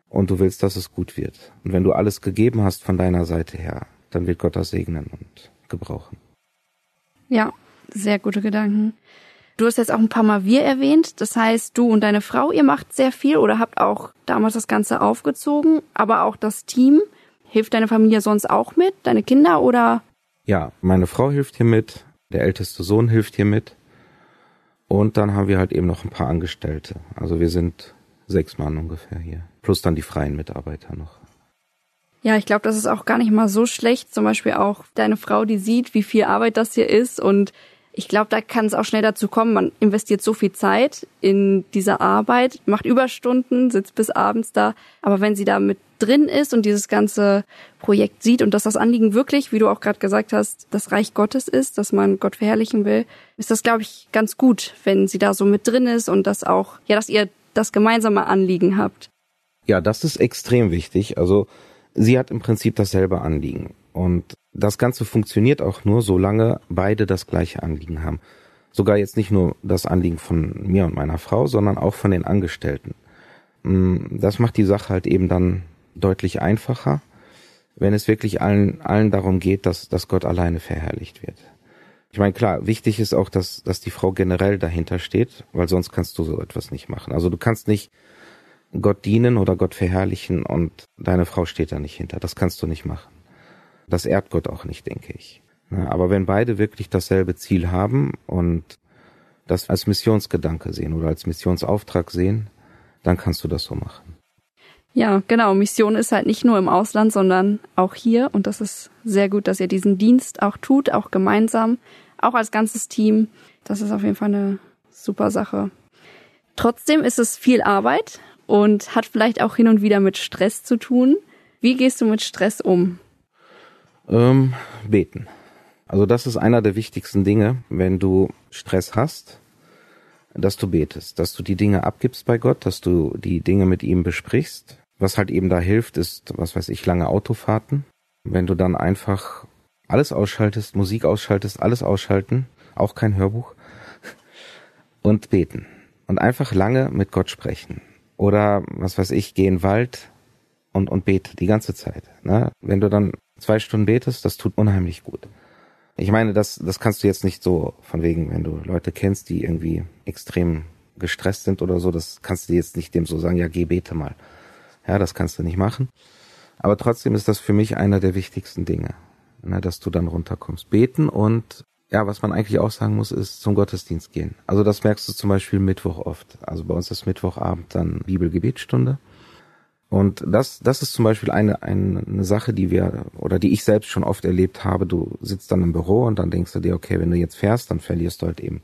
und du willst, dass es gut wird. Und wenn du alles gegeben hast von deiner Seite her, dann wird Gott das segnen und gebrauchen. Ja, sehr gute Gedanken. Du hast jetzt auch ein paar Mal wir erwähnt. Das heißt, du und deine Frau, ihr macht sehr viel oder habt auch damals das Ganze aufgezogen, aber auch das Team. Hilft deine Familie sonst auch mit? Deine Kinder oder? Ja, meine Frau hilft hier mit. Der älteste Sohn hilft hier mit. Und dann haben wir halt eben noch ein paar Angestellte. Also wir sind sechs Mann ungefähr hier. Plus dann die freien Mitarbeiter noch. Ja, ich glaube, das ist auch gar nicht mal so schlecht. Zum Beispiel auch deine Frau, die sieht, wie viel Arbeit das hier ist und ich glaube, da kann es auch schnell dazu kommen, man investiert so viel Zeit in diese Arbeit, macht Überstunden, sitzt bis abends da. Aber wenn sie da mit drin ist und dieses ganze Projekt sieht und dass das Anliegen wirklich, wie du auch gerade gesagt hast, das Reich Gottes ist, dass man Gott verherrlichen will, ist das, glaube ich, ganz gut, wenn sie da so mit drin ist und das auch, ja, dass ihr das gemeinsame Anliegen habt. Ja, das ist extrem wichtig. Also sie hat im Prinzip dasselbe Anliegen. Und das Ganze funktioniert auch nur, solange beide das gleiche Anliegen haben. Sogar jetzt nicht nur das Anliegen von mir und meiner Frau, sondern auch von den Angestellten. Mm, das macht die Sache halt eben dann deutlich einfacher, wenn es wirklich allen, allen darum geht, dass, dass Gott alleine verherrlicht wird. Ich meine, klar, wichtig ist auch, dass, dass die Frau generell dahinter steht, weil sonst kannst du so etwas nicht machen. Also du kannst nicht Gott dienen oder Gott verherrlichen und deine Frau steht da nicht hinter. Das kannst du nicht machen. Das ehrt Gott auch nicht, denke ich. Aber wenn beide wirklich dasselbe Ziel haben und das als Missionsgedanke sehen oder als Missionsauftrag sehen, dann kannst du das so machen. Ja, genau. Mission ist halt nicht nur im Ausland, sondern auch hier. Und das ist sehr gut, dass ihr diesen Dienst auch tut, auch gemeinsam, auch als ganzes Team. Das ist auf jeden Fall eine super Sache. Trotzdem ist es viel Arbeit und hat vielleicht auch hin und wieder mit Stress zu tun. Wie gehst du mit Stress um? Ähm, beten. Also das ist einer der wichtigsten Dinge, wenn du Stress hast, dass du betest, dass du die Dinge abgibst bei Gott, dass du die Dinge mit ihm besprichst. Was halt eben da hilft, ist, was weiß ich, lange Autofahrten. Wenn du dann einfach alles ausschaltest, Musik ausschaltest, alles ausschalten, auch kein Hörbuch und beten und einfach lange mit Gott sprechen. Oder was weiß ich, geh in den Wald und, und bete die ganze Zeit. Ne? Wenn du dann zwei Stunden betest, das tut unheimlich gut. Ich meine, das, das kannst du jetzt nicht so von wegen, wenn du Leute kennst, die irgendwie extrem gestresst sind oder so, das kannst du jetzt nicht dem so sagen, ja, geh bete mal. Ja, das kannst du nicht machen. Aber trotzdem ist das für mich einer der wichtigsten Dinge, ne, dass du dann runterkommst. Beten und ja, was man eigentlich auch sagen muss, ist zum Gottesdienst gehen. Also das merkst du zum Beispiel Mittwoch oft. Also bei uns ist Mittwochabend dann Bibelgebetsstunde. Und das, das ist zum Beispiel eine, eine, Sache, die wir oder die ich selbst schon oft erlebt habe. Du sitzt dann im Büro und dann denkst du dir, okay, wenn du jetzt fährst, dann verlierst du halt eben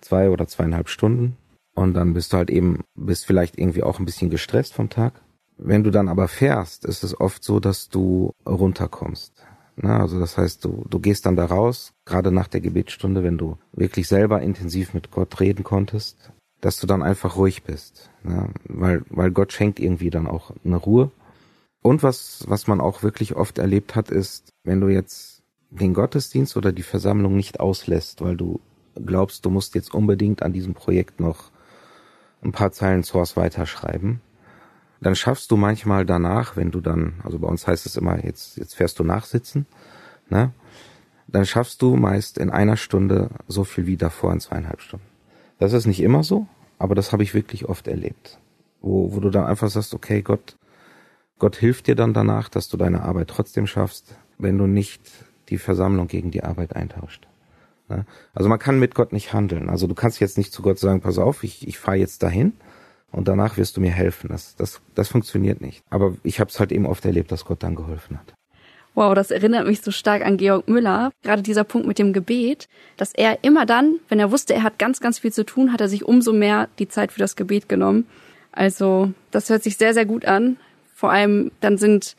zwei oder zweieinhalb Stunden und dann bist du halt eben, bist vielleicht irgendwie auch ein bisschen gestresst vom Tag. Wenn du dann aber fährst, ist es oft so, dass du runterkommst. Na, also das heißt, du, du gehst dann da raus, gerade nach der Gebetsstunde, wenn du wirklich selber intensiv mit Gott reden konntest, dass du dann einfach ruhig bist. Ja, weil, weil Gott schenkt irgendwie dann auch eine Ruhe. Und was, was man auch wirklich oft erlebt hat, ist, wenn du jetzt den Gottesdienst oder die Versammlung nicht auslässt, weil du glaubst, du musst jetzt unbedingt an diesem Projekt noch ein paar Zeilen Source weiterschreiben, dann schaffst du manchmal danach, wenn du dann, also bei uns heißt es immer, jetzt, jetzt fährst du nachsitzen, ne? Dann schaffst du meist in einer Stunde so viel wie davor in zweieinhalb Stunden. Das ist nicht immer so, aber das habe ich wirklich oft erlebt. Wo, wo du dann einfach sagst, okay, Gott, Gott hilft dir dann danach, dass du deine Arbeit trotzdem schaffst, wenn du nicht die Versammlung gegen die Arbeit eintauscht. Ne? Also man kann mit Gott nicht handeln. Also du kannst jetzt nicht zu Gott sagen, pass auf, ich, ich fahre jetzt dahin und danach wirst du mir helfen. Das, das, das funktioniert nicht. Aber ich habe es halt eben oft erlebt, dass Gott dann geholfen hat. Wow, das erinnert mich so stark an Georg Müller. Gerade dieser Punkt mit dem Gebet, dass er immer dann, wenn er wusste, er hat ganz, ganz viel zu tun, hat er sich umso mehr die Zeit für das Gebet genommen. Also, das hört sich sehr, sehr gut an. Vor allem, dann sind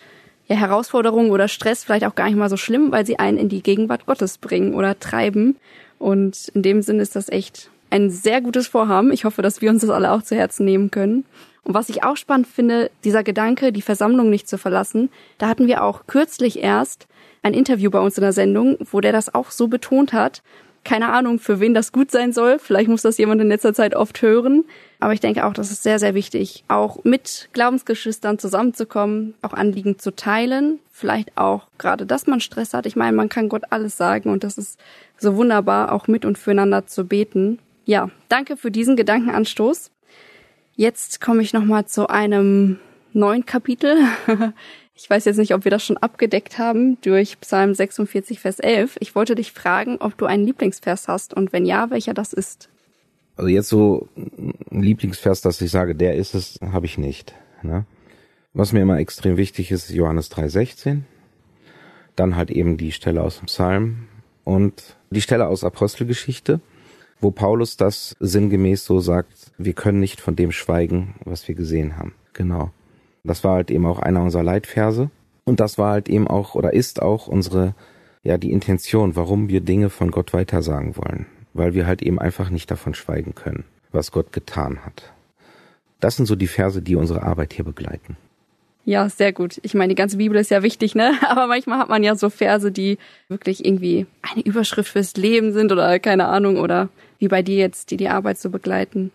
ja Herausforderungen oder Stress vielleicht auch gar nicht mal so schlimm, weil sie einen in die Gegenwart Gottes bringen oder treiben. Und in dem Sinne ist das echt ein sehr gutes Vorhaben. Ich hoffe, dass wir uns das alle auch zu Herzen nehmen können. Und was ich auch spannend finde, dieser Gedanke, die Versammlung nicht zu verlassen, da hatten wir auch kürzlich erst ein Interview bei uns in der Sendung, wo der das auch so betont hat. Keine Ahnung, für wen das gut sein soll. Vielleicht muss das jemand in letzter Zeit oft hören. Aber ich denke auch, das ist sehr, sehr wichtig, auch mit Glaubensgeschwistern zusammenzukommen, auch Anliegen zu teilen. Vielleicht auch gerade, dass man Stress hat. Ich meine, man kann Gott alles sagen und das ist so wunderbar, auch mit und füreinander zu beten. Ja, danke für diesen Gedankenanstoß. Jetzt komme ich nochmal zu einem neuen Kapitel. Ich weiß jetzt nicht, ob wir das schon abgedeckt haben durch Psalm 46, Vers 11. Ich wollte dich fragen, ob du einen Lieblingsvers hast und wenn ja, welcher das ist. Also jetzt so ein Lieblingsvers, dass ich sage, der ist es, habe ich nicht. Ne? Was mir immer extrem wichtig ist, ist Johannes 3,16. Dann halt eben die Stelle aus dem Psalm und die Stelle aus Apostelgeschichte wo Paulus das sinngemäß so sagt, wir können nicht von dem schweigen, was wir gesehen haben. Genau. Das war halt eben auch einer unserer Leitverse. Und das war halt eben auch oder ist auch unsere, ja, die Intention, warum wir Dinge von Gott weitersagen wollen. Weil wir halt eben einfach nicht davon schweigen können, was Gott getan hat. Das sind so die Verse, die unsere Arbeit hier begleiten. Ja, sehr gut. Ich meine, die ganze Bibel ist ja wichtig, ne? Aber manchmal hat man ja so Verse, die wirklich irgendwie eine Überschrift fürs Leben sind oder keine Ahnung oder wie bei dir jetzt, die die Arbeit so begleiten.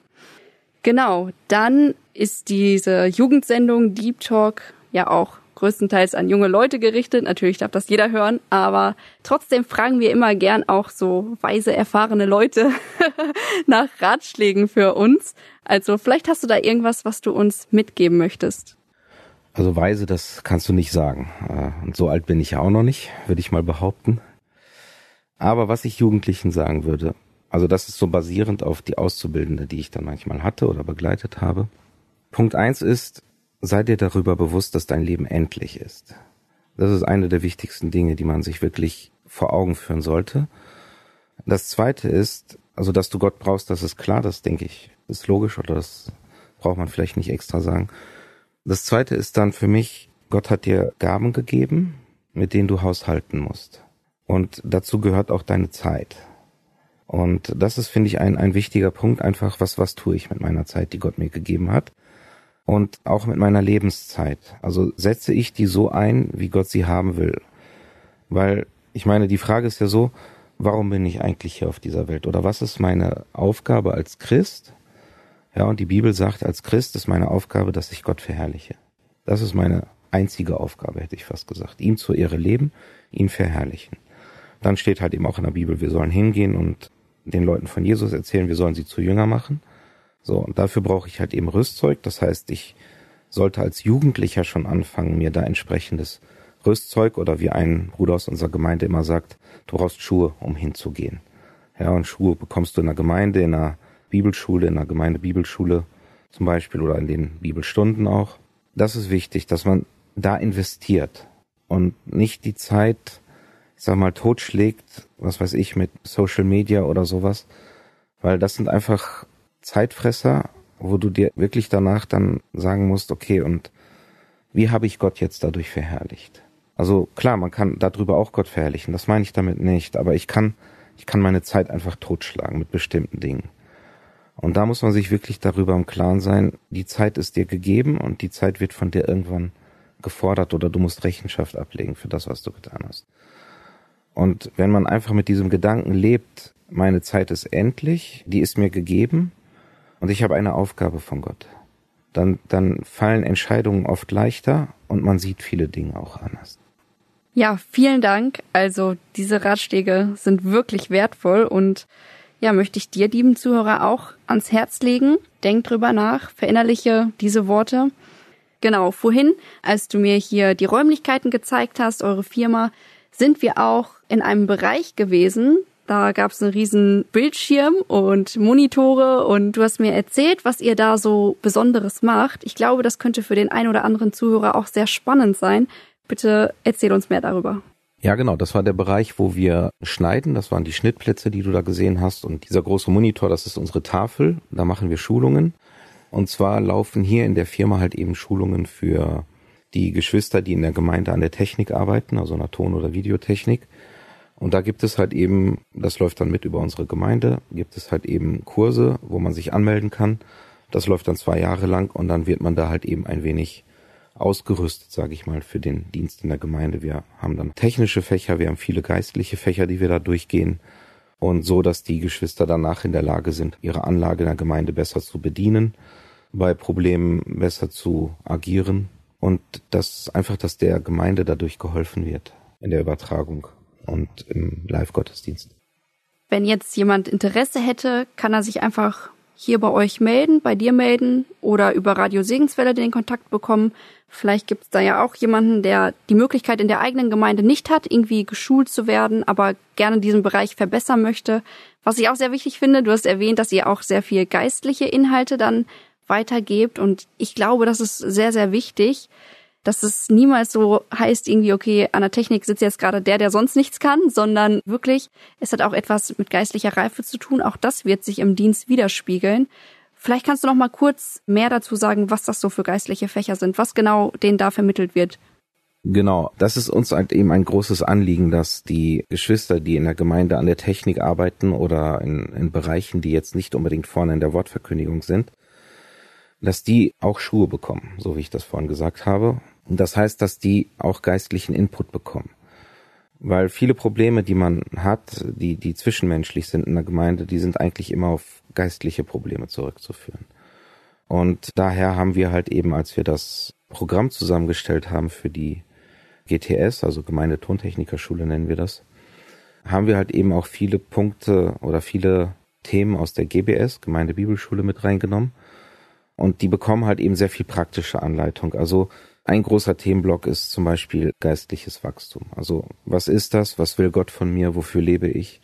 Genau, dann ist diese Jugendsendung Deep Talk ja auch größtenteils an junge Leute gerichtet. Natürlich darf das jeder hören, aber trotzdem fragen wir immer gern auch so weise, erfahrene Leute nach Ratschlägen für uns. Also vielleicht hast du da irgendwas, was du uns mitgeben möchtest. Also weise, das kannst du nicht sagen. Äh, und so alt bin ich ja auch noch nicht, würde ich mal behaupten. Aber was ich Jugendlichen sagen würde, also das ist so basierend auf die Auszubildende, die ich dann manchmal hatte oder begleitet habe. Punkt eins ist, sei dir darüber bewusst, dass dein Leben endlich ist. Das ist eine der wichtigsten Dinge, die man sich wirklich vor Augen führen sollte. Das zweite ist, also dass du Gott brauchst, das ist klar, das denke ich, ist logisch oder das braucht man vielleicht nicht extra sagen. Das zweite ist dann für mich, Gott hat dir Gaben gegeben, mit denen du haushalten musst. Und dazu gehört auch deine Zeit. Und das ist, finde ich, ein, ein wichtiger Punkt, einfach, was, was tue ich mit meiner Zeit, die Gott mir gegeben hat. Und auch mit meiner Lebenszeit. Also setze ich die so ein, wie Gott sie haben will. Weil, ich meine, die Frage ist ja so, warum bin ich eigentlich hier auf dieser Welt? Oder was ist meine Aufgabe als Christ? Ja, und die Bibel sagt, als Christ ist meine Aufgabe, dass ich Gott verherrliche. Das ist meine einzige Aufgabe, hätte ich fast gesagt. Ihm zur Ehre leben, ihn verherrlichen. Dann steht halt eben auch in der Bibel, wir sollen hingehen und den Leuten von Jesus erzählen, wir sollen sie zu Jünger machen. So, und dafür brauche ich halt eben Rüstzeug. Das heißt, ich sollte als Jugendlicher schon anfangen, mir da entsprechendes Rüstzeug oder wie ein Bruder aus unserer Gemeinde immer sagt, du brauchst Schuhe, um hinzugehen. Ja, und Schuhe bekommst du in der Gemeinde, in der Bibelschule, in der Gemeinde Bibelschule zum Beispiel oder in den Bibelstunden auch. Das ist wichtig, dass man da investiert und nicht die Zeit ich sag mal, totschlägt, was weiß ich, mit Social Media oder sowas. Weil das sind einfach Zeitfresser, wo du dir wirklich danach dann sagen musst, okay, und wie habe ich Gott jetzt dadurch verherrlicht? Also klar, man kann darüber auch Gott verherrlichen, das meine ich damit nicht, aber ich kann, ich kann meine Zeit einfach totschlagen mit bestimmten Dingen. Und da muss man sich wirklich darüber im Klaren sein, die Zeit ist dir gegeben und die Zeit wird von dir irgendwann gefordert oder du musst Rechenschaft ablegen für das, was du getan hast. Und wenn man einfach mit diesem Gedanken lebt, meine Zeit ist endlich, die ist mir gegeben und ich habe eine Aufgabe von Gott, dann, dann fallen Entscheidungen oft leichter und man sieht viele Dinge auch anders. Ja, vielen Dank. Also diese Ratschläge sind wirklich wertvoll und ja, möchte ich dir, lieben Zuhörer, auch ans Herz legen. Denk drüber nach, verinnerliche diese Worte. Genau, vorhin, als du mir hier die Räumlichkeiten gezeigt hast, eure Firma, sind wir auch in einem Bereich gewesen. Da gab es einen riesen Bildschirm und Monitore und du hast mir erzählt, was ihr da so Besonderes macht. Ich glaube, das könnte für den einen oder anderen Zuhörer auch sehr spannend sein. Bitte erzähl uns mehr darüber. Ja, genau. Das war der Bereich, wo wir schneiden. Das waren die Schnittplätze, die du da gesehen hast. Und dieser große Monitor, das ist unsere Tafel. Da machen wir Schulungen. Und zwar laufen hier in der Firma halt eben Schulungen für die Geschwister, die in der Gemeinde an der Technik arbeiten, also einer Ton- oder Videotechnik. Und da gibt es halt eben, das läuft dann mit über unsere Gemeinde, gibt es halt eben Kurse, wo man sich anmelden kann. Das läuft dann zwei Jahre lang und dann wird man da halt eben ein wenig ausgerüstet, sage ich mal, für den Dienst in der Gemeinde. Wir haben dann technische Fächer, wir haben viele geistliche Fächer, die wir da durchgehen und so, dass die Geschwister danach in der Lage sind, ihre Anlage in der Gemeinde besser zu bedienen, bei Problemen besser zu agieren und dass einfach, dass der Gemeinde dadurch geholfen wird in der Übertragung und im Live-Gottesdienst. Wenn jetzt jemand Interesse hätte, kann er sich einfach hier bei euch melden, bei dir melden oder über Radio Segenswelle den Kontakt bekommen. Vielleicht gibt es da ja auch jemanden, der die Möglichkeit in der eigenen Gemeinde nicht hat, irgendwie geschult zu werden, aber gerne diesen Bereich verbessern möchte. Was ich auch sehr wichtig finde, du hast erwähnt, dass ihr auch sehr viel geistliche Inhalte dann weitergebt und ich glaube, das ist sehr, sehr wichtig, dass es niemals so heißt irgendwie, okay, an der Technik sitzt jetzt gerade der, der sonst nichts kann, sondern wirklich, es hat auch etwas mit geistlicher Reife zu tun. Auch das wird sich im Dienst widerspiegeln. Vielleicht kannst du noch mal kurz mehr dazu sagen, was das so für geistliche Fächer sind, was genau denen da vermittelt wird. Genau, das ist uns halt eben ein großes Anliegen, dass die Geschwister, die in der Gemeinde an der Technik arbeiten oder in, in Bereichen, die jetzt nicht unbedingt vorne in der Wortverkündigung sind, dass die auch Schuhe bekommen, so wie ich das vorhin gesagt habe. Und das heißt, dass die auch geistlichen Input bekommen. Weil viele Probleme, die man hat, die, die zwischenmenschlich sind in der Gemeinde, die sind eigentlich immer auf geistliche Probleme zurückzuführen. Und daher haben wir halt eben, als wir das Programm zusammengestellt haben für die GTS, also Gemeinde Tontechnikerschule nennen wir das, haben wir halt eben auch viele Punkte oder viele Themen aus der GBS, Gemeinde Bibelschule, mit reingenommen. Und die bekommen halt eben sehr viel praktische Anleitung. Also ein großer Themenblock ist zum Beispiel geistliches Wachstum. Also was ist das? Was will Gott von mir? Wofür lebe ich?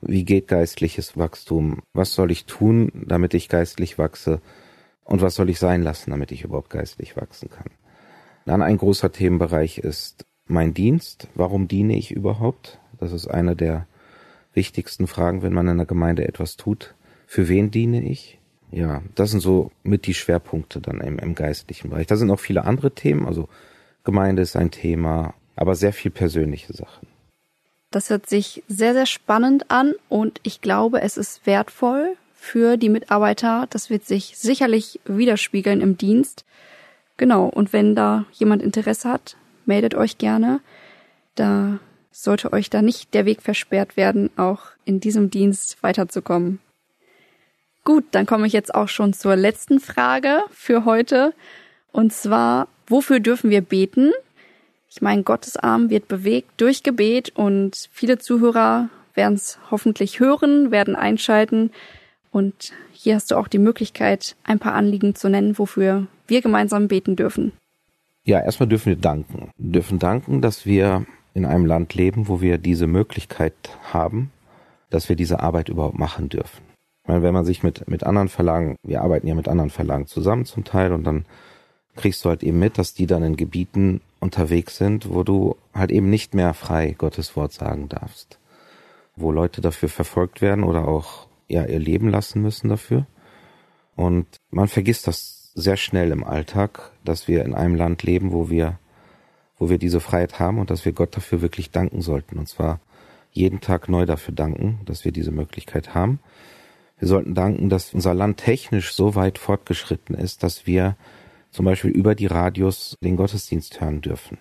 Wie geht geistliches Wachstum? Was soll ich tun, damit ich geistlich wachse? Und was soll ich sein lassen, damit ich überhaupt geistlich wachsen kann? Dann ein großer Themenbereich ist mein Dienst. Warum diene ich überhaupt? Das ist eine der wichtigsten Fragen, wenn man in einer Gemeinde etwas tut. Für wen diene ich? Ja, das sind so mit die Schwerpunkte dann im, im geistlichen Bereich. Da sind auch viele andere Themen, also Gemeinde ist ein Thema, aber sehr viel persönliche Sachen. Das hört sich sehr, sehr spannend an und ich glaube, es ist wertvoll für die Mitarbeiter. Das wird sich sicherlich widerspiegeln im Dienst. Genau, und wenn da jemand Interesse hat, meldet euch gerne. Da sollte euch da nicht der Weg versperrt werden, auch in diesem Dienst weiterzukommen. Gut, dann komme ich jetzt auch schon zur letzten Frage für heute. Und zwar, wofür dürfen wir beten? Ich meine, Gottes Arm wird bewegt durch Gebet und viele Zuhörer werden es hoffentlich hören, werden einschalten. Und hier hast du auch die Möglichkeit, ein paar Anliegen zu nennen, wofür wir gemeinsam beten dürfen. Ja, erstmal dürfen wir danken. Wir dürfen danken, dass wir in einem Land leben, wo wir diese Möglichkeit haben, dass wir diese Arbeit überhaupt machen dürfen. Weil wenn man sich mit, mit anderen Verlagen, wir arbeiten ja mit anderen Verlagen zusammen zum Teil und dann kriegst du halt eben mit, dass die dann in Gebieten unterwegs sind, wo du halt eben nicht mehr frei Gottes Wort sagen darfst. Wo Leute dafür verfolgt werden oder auch ja ihr Leben lassen müssen dafür. Und man vergisst das sehr schnell im Alltag, dass wir in einem Land leben, wo wir, wo wir diese Freiheit haben und dass wir Gott dafür wirklich danken sollten. Und zwar jeden Tag neu dafür danken, dass wir diese Möglichkeit haben. Wir sollten danken, dass unser Land technisch so weit fortgeschritten ist, dass wir zum Beispiel über die Radios den Gottesdienst hören dürfen.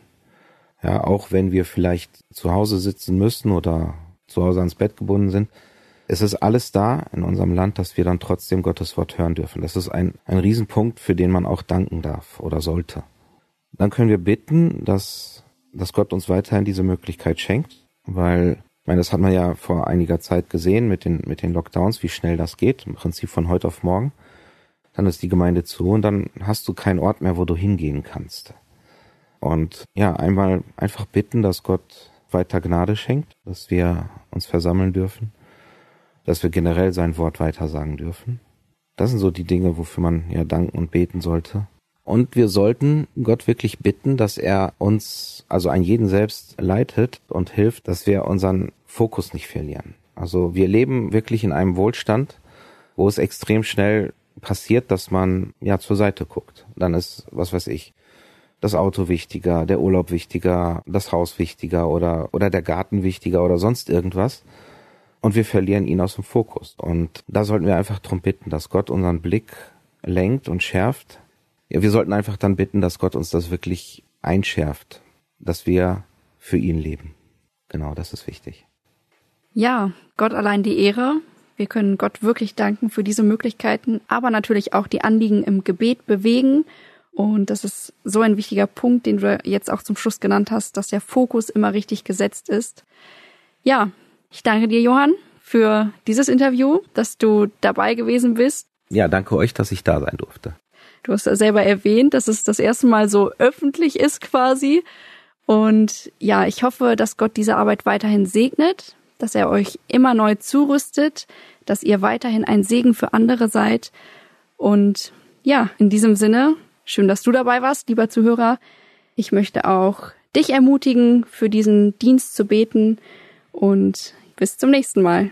Ja, auch wenn wir vielleicht zu Hause sitzen müssen oder zu Hause ans Bett gebunden sind, es ist alles da in unserem Land, dass wir dann trotzdem Gottes Wort hören dürfen. Das ist ein, ein Riesenpunkt, für den man auch danken darf oder sollte. Dann können wir bitten, dass, dass Gott uns weiterhin diese Möglichkeit schenkt, weil meine, das hat man ja vor einiger Zeit gesehen mit den, mit den Lockdowns, wie schnell das geht, im Prinzip von heute auf morgen. Dann ist die Gemeinde zu und dann hast du keinen Ort mehr, wo du hingehen kannst. Und ja, einmal einfach bitten, dass Gott weiter Gnade schenkt, dass wir uns versammeln dürfen, dass wir generell sein Wort weitersagen dürfen. Das sind so die Dinge, wofür man ja danken und beten sollte. Und wir sollten Gott wirklich bitten, dass er uns, also an jeden selbst leitet und hilft, dass wir unseren Fokus nicht verlieren. Also wir leben wirklich in einem Wohlstand, wo es extrem schnell passiert, dass man ja zur Seite guckt. Dann ist, was weiß ich, das Auto wichtiger, der Urlaub wichtiger, das Haus wichtiger oder, oder der Garten wichtiger oder sonst irgendwas. Und wir verlieren ihn aus dem Fokus. Und da sollten wir einfach darum bitten, dass Gott unseren Blick lenkt und schärft. Ja, wir sollten einfach dann bitten, dass Gott uns das wirklich einschärft, dass wir für ihn leben. Genau, das ist wichtig. Ja, Gott allein die Ehre. Wir können Gott wirklich danken für diese Möglichkeiten, aber natürlich auch die Anliegen im Gebet bewegen. Und das ist so ein wichtiger Punkt, den du jetzt auch zum Schluss genannt hast, dass der Fokus immer richtig gesetzt ist. Ja, ich danke dir, Johann, für dieses Interview, dass du dabei gewesen bist. Ja, danke euch, dass ich da sein durfte. Du hast ja selber erwähnt, dass es das erste Mal so öffentlich ist quasi. Und ja, ich hoffe, dass Gott diese Arbeit weiterhin segnet, dass er euch immer neu zurüstet, dass ihr weiterhin ein Segen für andere seid. Und ja, in diesem Sinne, schön, dass du dabei warst, lieber Zuhörer. Ich möchte auch dich ermutigen, für diesen Dienst zu beten und bis zum nächsten Mal.